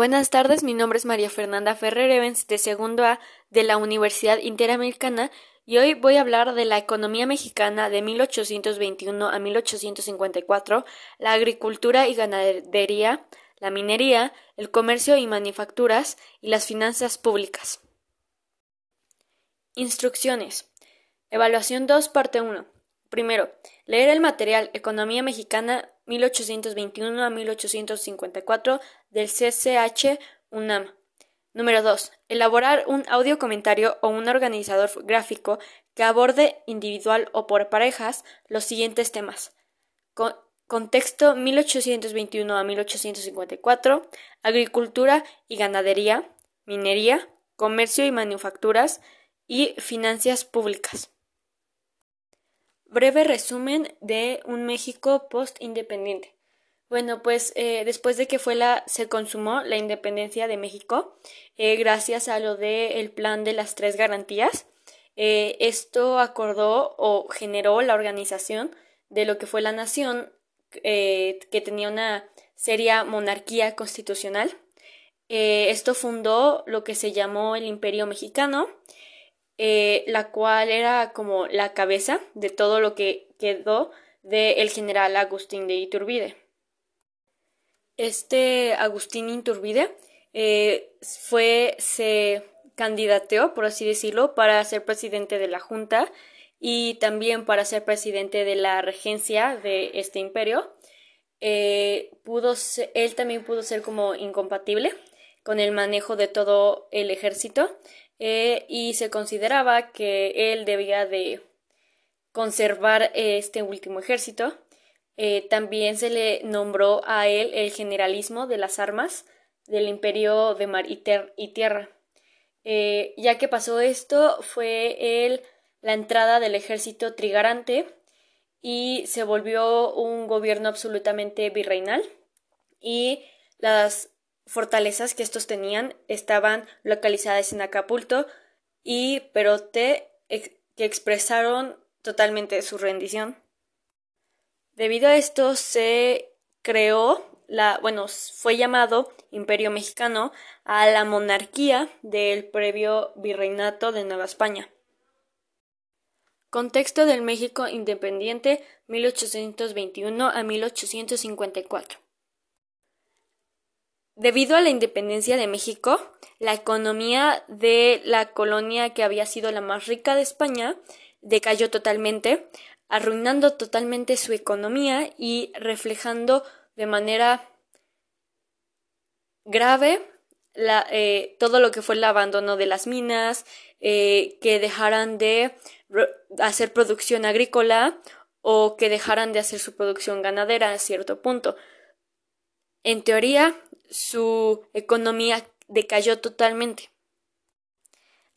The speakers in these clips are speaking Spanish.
Buenas tardes, mi nombre es María Fernanda Ferrer Evans de segundo A de la Universidad Interamericana y hoy voy a hablar de la economía mexicana de 1821 a 1854, la agricultura y ganadería, la minería, el comercio y manufacturas y las finanzas públicas. Instrucciones. Evaluación 2, parte 1. Primero, leer el material Economía Mexicana 1821 a 1854 del CCH UNAM. Número 2. Elaborar un audio comentario o un organizador gráfico que aborde individual o por parejas los siguientes temas. contexto 1821 a 1854, agricultura y ganadería, minería, comercio y manufacturas y finanzas públicas. Breve resumen de un México post-independiente. Bueno, pues eh, después de que fue la, se consumó la independencia de México, eh, gracias a lo del plan de las tres garantías, eh, esto acordó o generó la organización de lo que fue la nación, que tenía una seria monarquía constitucional. esto fundó lo que se llamó el Imperio Mexicano, eh, la cual era como la cabeza de todo lo que quedó del general Agustín de Iturbide. Este Agustín Iturbide eh, fue, se candidateó, por así decirlo, para ser presidente de la Junta y también para ser presidente de la regencia de este imperio. Eh, pudo él también pudo ser como incompatible con el manejo de todo el ejército eh, y se consideraba que él debía de conservar este último ejército. Eh, también se le nombró a él el generalismo de las armas del imperio de mar y, tierra. Eh, ya que pasó esto, fue la entrada del ejército trigarante y se volvió un gobierno absolutamente virreinal y las fortalezas que estos tenían estaban localizadas en Acapulco y Perote que expresaron totalmente su rendición. Debido a esto se creó la, bueno, fue llamado Imperio Mexicano a la monarquía del previo virreinato de Nueva España. Contexto del México independiente 1821 a 1854. Debido a la independencia de México, la economía de la colonia que había sido la más rica de España decayó totalmente, arruinando totalmente su economía y reflejando de manera grave eh, todo lo que fue el abandono de las minas, eh, que dejaran de hacer producción agrícola o que dejaran de hacer su producción ganadera a cierto punto. En teoría, su economía decayó totalmente.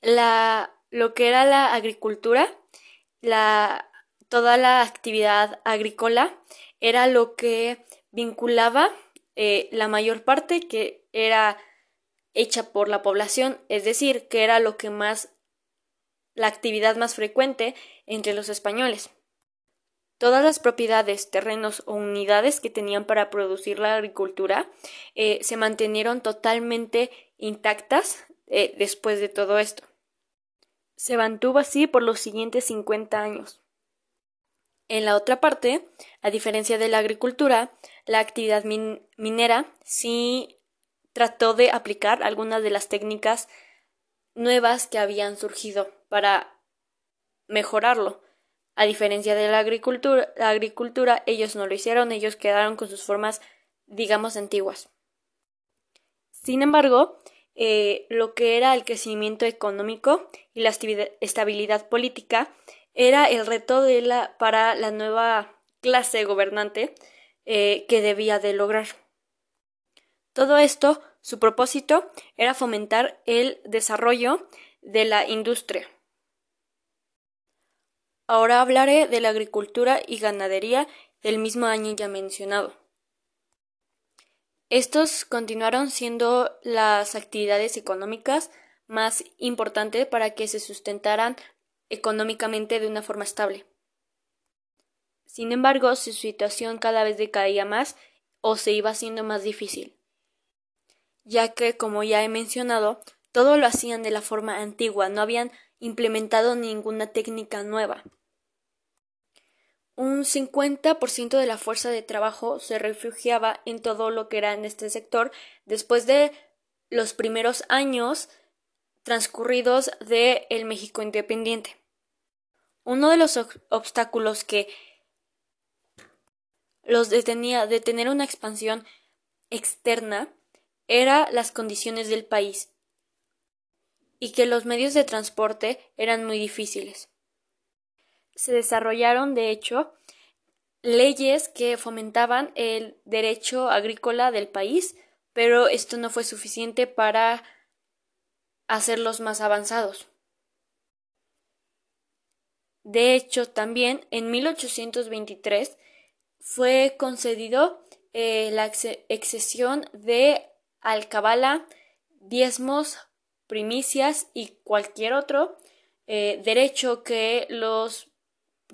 La, lo que era la agricultura, la, toda la actividad agrícola era lo que vinculaba eh, la mayor parte que era hecha por la población, es decir, que era lo que más la actividad más frecuente entre los españoles. Todas las propiedades, terrenos o unidades que tenían para producir la agricultura eh, se mantenieron totalmente intactas eh, después de todo esto. Se mantuvo así por los siguientes 50 años. En la otra parte, a diferencia de la agricultura, la actividad minera sí trató de aplicar algunas de las técnicas nuevas que habían surgido para mejorarlo. A diferencia de la agricultura, ellos no lo hicieron, ellos quedaron con sus formas, digamos, antiguas. Sin embargo, eh, lo que era el crecimiento económico y la estabilidad política era el reto para la nueva clase gobernante eh, que debía de lograr. Todo esto, su propósito era fomentar el desarrollo de la industria. Ahora hablaré de la agricultura y ganadería del mismo año ya mencionado. Estos continuaron siendo las actividades económicas más importantes para que se sustentaran económicamente de una forma estable. Sin embargo, su situación cada vez decaía más o se iba haciendo más difícil. ya que, como ya he mencionado, todo lo hacían de la forma antigua, no habían implementado ninguna técnica nueva. Un 50% de la fuerza de trabajo se refugiaba en todo lo que era en este sector después de los primeros años transcurridos de el México independiente. Uno de los obstáculos que los detenía de tener una expansión externa era las condiciones del país y que los medios de transporte eran muy difíciles. Se desarrollaron, de hecho, leyes que fomentaban el derecho agrícola del país, pero esto no fue suficiente para hacerlos más avanzados. De hecho, también en 1823 fue concedido eh, la excesión de alcabala, diezmos, primicias y cualquier otro eh, derecho que los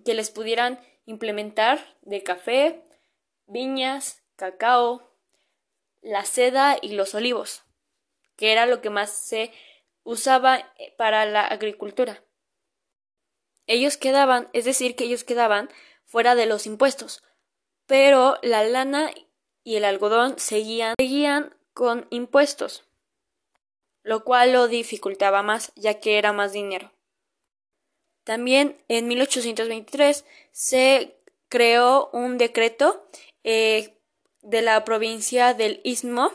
que les pudieran implementar de café, viñas, cacao, la seda y los olivos, que era lo que más se usaba eh, para la agricultura. Ellos quedaban, es decir, que ellos quedaban fuera de los impuestos, pero la lana y el algodón seguían, seguían con impuestos, lo cual lo dificultaba más, ya que era más dinero. También en 1823 se creó un decreto eh, de la provincia del Istmo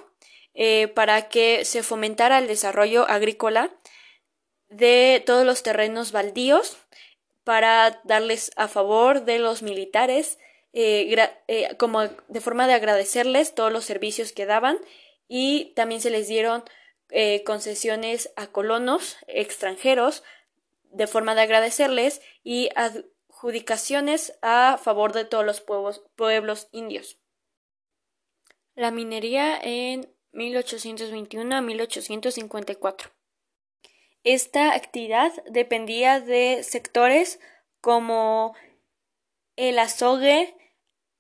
eh, para que se fomentara el desarrollo agrícola de todos los terrenos baldíos para darles a favor de los militares eh, como de forma de agradecerles todos los servicios que daban y también se les dieron eh, concesiones a colonos extranjeros de forma de agradecerles y adjudicaciones a favor de todos los pueblos, pueblos indios. La minería en 1821 a 1854. Esta actividad dependía de sectores como el azogue,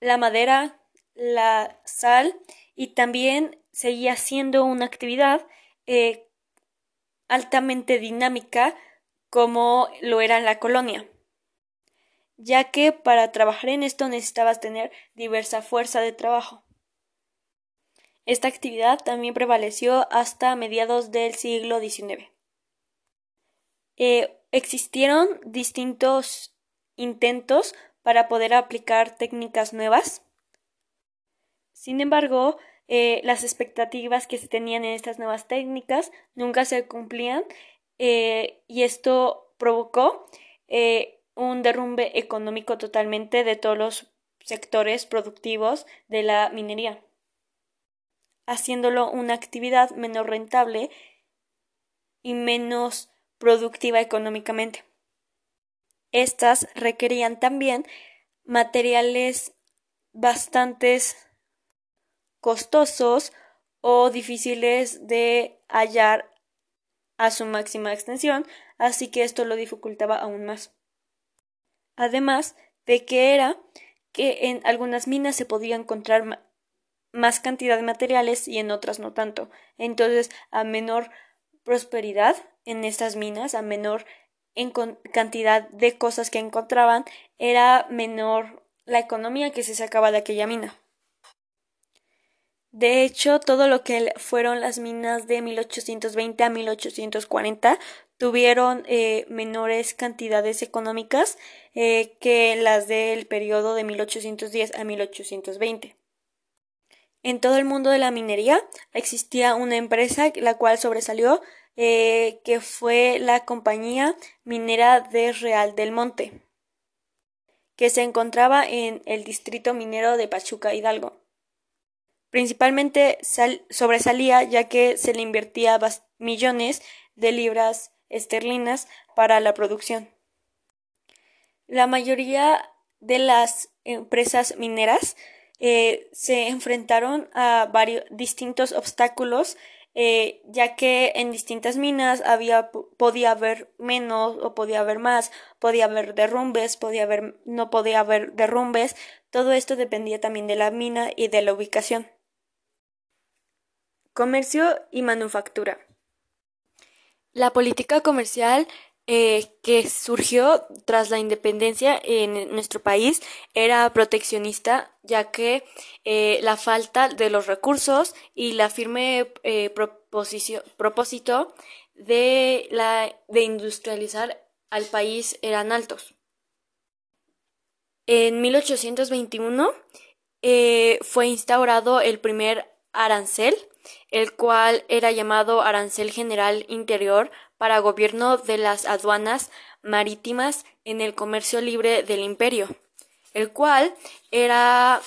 la madera, la sal y también seguía siendo una actividad eh, altamente dinámica como lo era en la colonia, ya que para trabajar en esto necesitabas tener diversa fuerza de trabajo. Esta actividad también prevaleció hasta mediados del siglo XIX. Eh, existieron distintos intentos para poder aplicar técnicas nuevas. Sin embargo, eh, las expectativas que se tenían en estas nuevas técnicas nunca se cumplían eh, y esto provocó eh, un derrumbe económico totalmente de todos los sectores productivos de la minería, haciéndolo una actividad menos rentable y menos productiva económicamente. Estas requerían también materiales bastante costosos o difíciles de hallar a su máxima extensión, así que esto lo dificultaba aún más. Además de que era que en algunas minas se podía encontrar más cantidad de materiales y en otras no tanto. Entonces, a menor prosperidad en estas minas, a menor en cantidad de cosas que encontraban, era menor la economía que se sacaba de aquella mina. De hecho, todo lo que fueron las minas de 1820 a 1840 tuvieron eh, menores cantidades económicas eh, que las del periodo de 1810 a 1820. En todo el mundo de la minería existía una empresa la cual sobresalió eh, que fue la compañía minera de Real del Monte, que se encontraba en el distrito minero de Pachuca Hidalgo. Principalmente sobresalía ya que se le invertía millones de libras esterlinas para la producción. La mayoría de las empresas mineras eh, se enfrentaron a varios distintos obstáculos eh, ya que en distintas minas podía haber menos o podía haber más, podía haber derrumbes, podía haber no podía haber derrumbes, todo esto dependía también de la mina y de la ubicación. Comercio y manufactura. La política comercial eh, que surgió tras la independencia en nuestro país era proteccionista, ya que eh, la falta de los recursos y la firme eh, propósito de, la, de industrializar al país eran altos. En 1821 fue instaurado el primer arancel, el cual era llamado Arancel General Interior para gobierno de las aduanas marítimas en el comercio libre del imperio, el cual era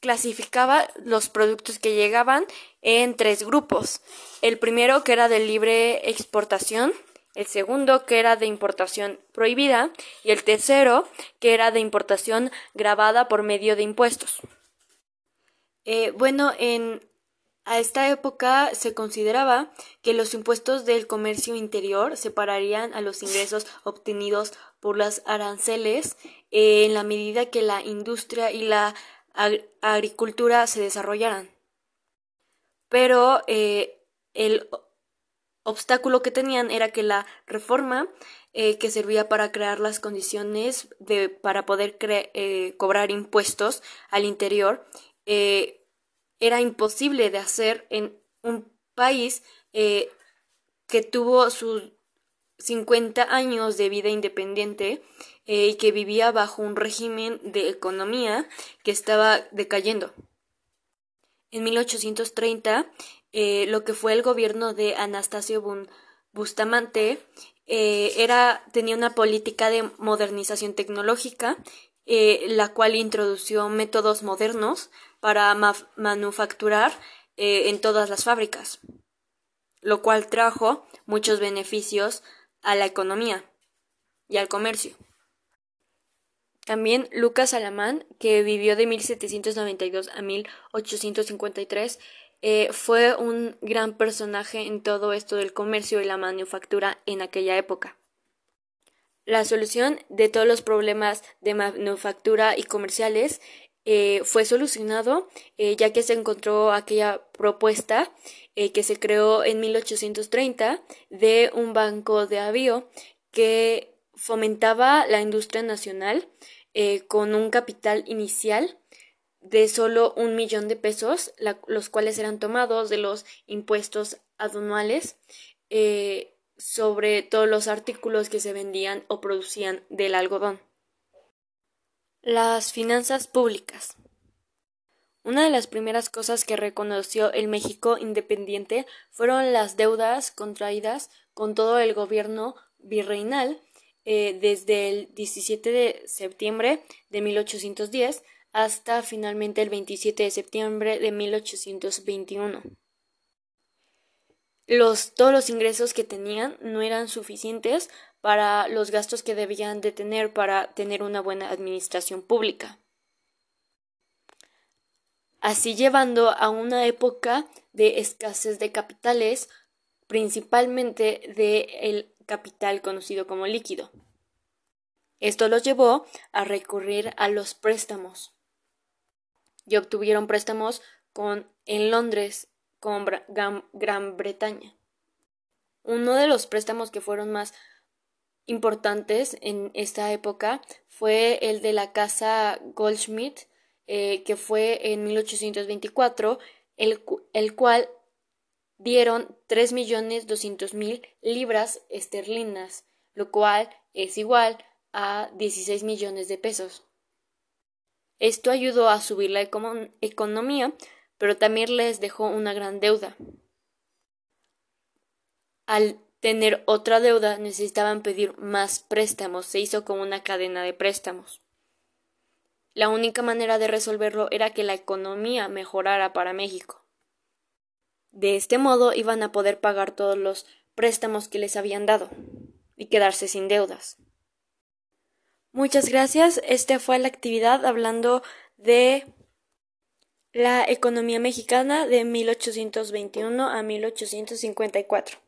clasificaba los productos que llegaban en tres grupos. El primero que era de libre exportación, el segundo que era de importación prohibida y el tercero que era de importación grabada por medio de impuestos. Eh, bueno, en a esta época se consideraba que los impuestos del comercio interior separarían a los ingresos obtenidos por las aranceles eh, en la medida que la industria y la agricultura se desarrollaran. Pero eh, el obstáculo que tenían era que la reforma eh, que servía para crear las condiciones de, para poder cobrar impuestos al interior era imposible de hacer en un país eh, que tuvo sus 50 años de vida independiente eh, y que vivía bajo un régimen de economía que estaba decayendo. En 1830, eh, lo que fue el gobierno de Anastasio Bustamante era, tenía una política de modernización tecnológica, la cual introdució métodos modernos para manufacturar eh, en todas las fábricas, lo cual trajo muchos beneficios a la economía y al comercio. También Lucas Alamán, que vivió de 1792 a 1853, eh, fue un gran personaje en todo esto del comercio y la manufactura en aquella época. La solución de todos los problemas de manufactura y comerciales eh, fue solucionado eh, ya que se encontró aquella propuesta eh, que se creó en 1830 de un banco de avío que fomentaba la industria nacional con un capital inicial de solo un millón de pesos, los cuales eran tomados de los impuestos aduanales sobre todos los artículos que se vendían o producían del algodón. Las finanzas públicas. Una de las primeras cosas que reconoció el México independiente fueron las deudas contraídas con todo el gobierno virreinal eh, desde el 17 de septiembre de 1810 hasta finalmente el 27 de septiembre de 1821. Los, todos los ingresos que tenían no eran suficientes para los gastos que debían de tener para tener una buena administración pública. Así llevando a una época de escasez de capitales, principalmente del capital conocido como líquido. Esto los llevó a recurrir a los préstamos y obtuvieron préstamos con, en Londres con Gran Bretaña. Uno de los préstamos que fueron más importantes en esta época fue el de la casa Goldschmidt, eh, que fue en 1824, el, el cual dieron 3.200.000 libras esterlinas, lo cual es igual a 16 millones de pesos. Esto ayudó a subir la economía, pero también les dejó una gran deuda. Al tener otra deuda necesitaban pedir más préstamos, se hizo como una cadena de préstamos. La única manera de resolverlo era que la economía mejorara para México. De este modo iban a poder pagar todos los préstamos que les habían dado y quedarse sin deudas. Muchas gracias. Esta fue la actividad hablando de la economía mexicana de 1821 a 1854.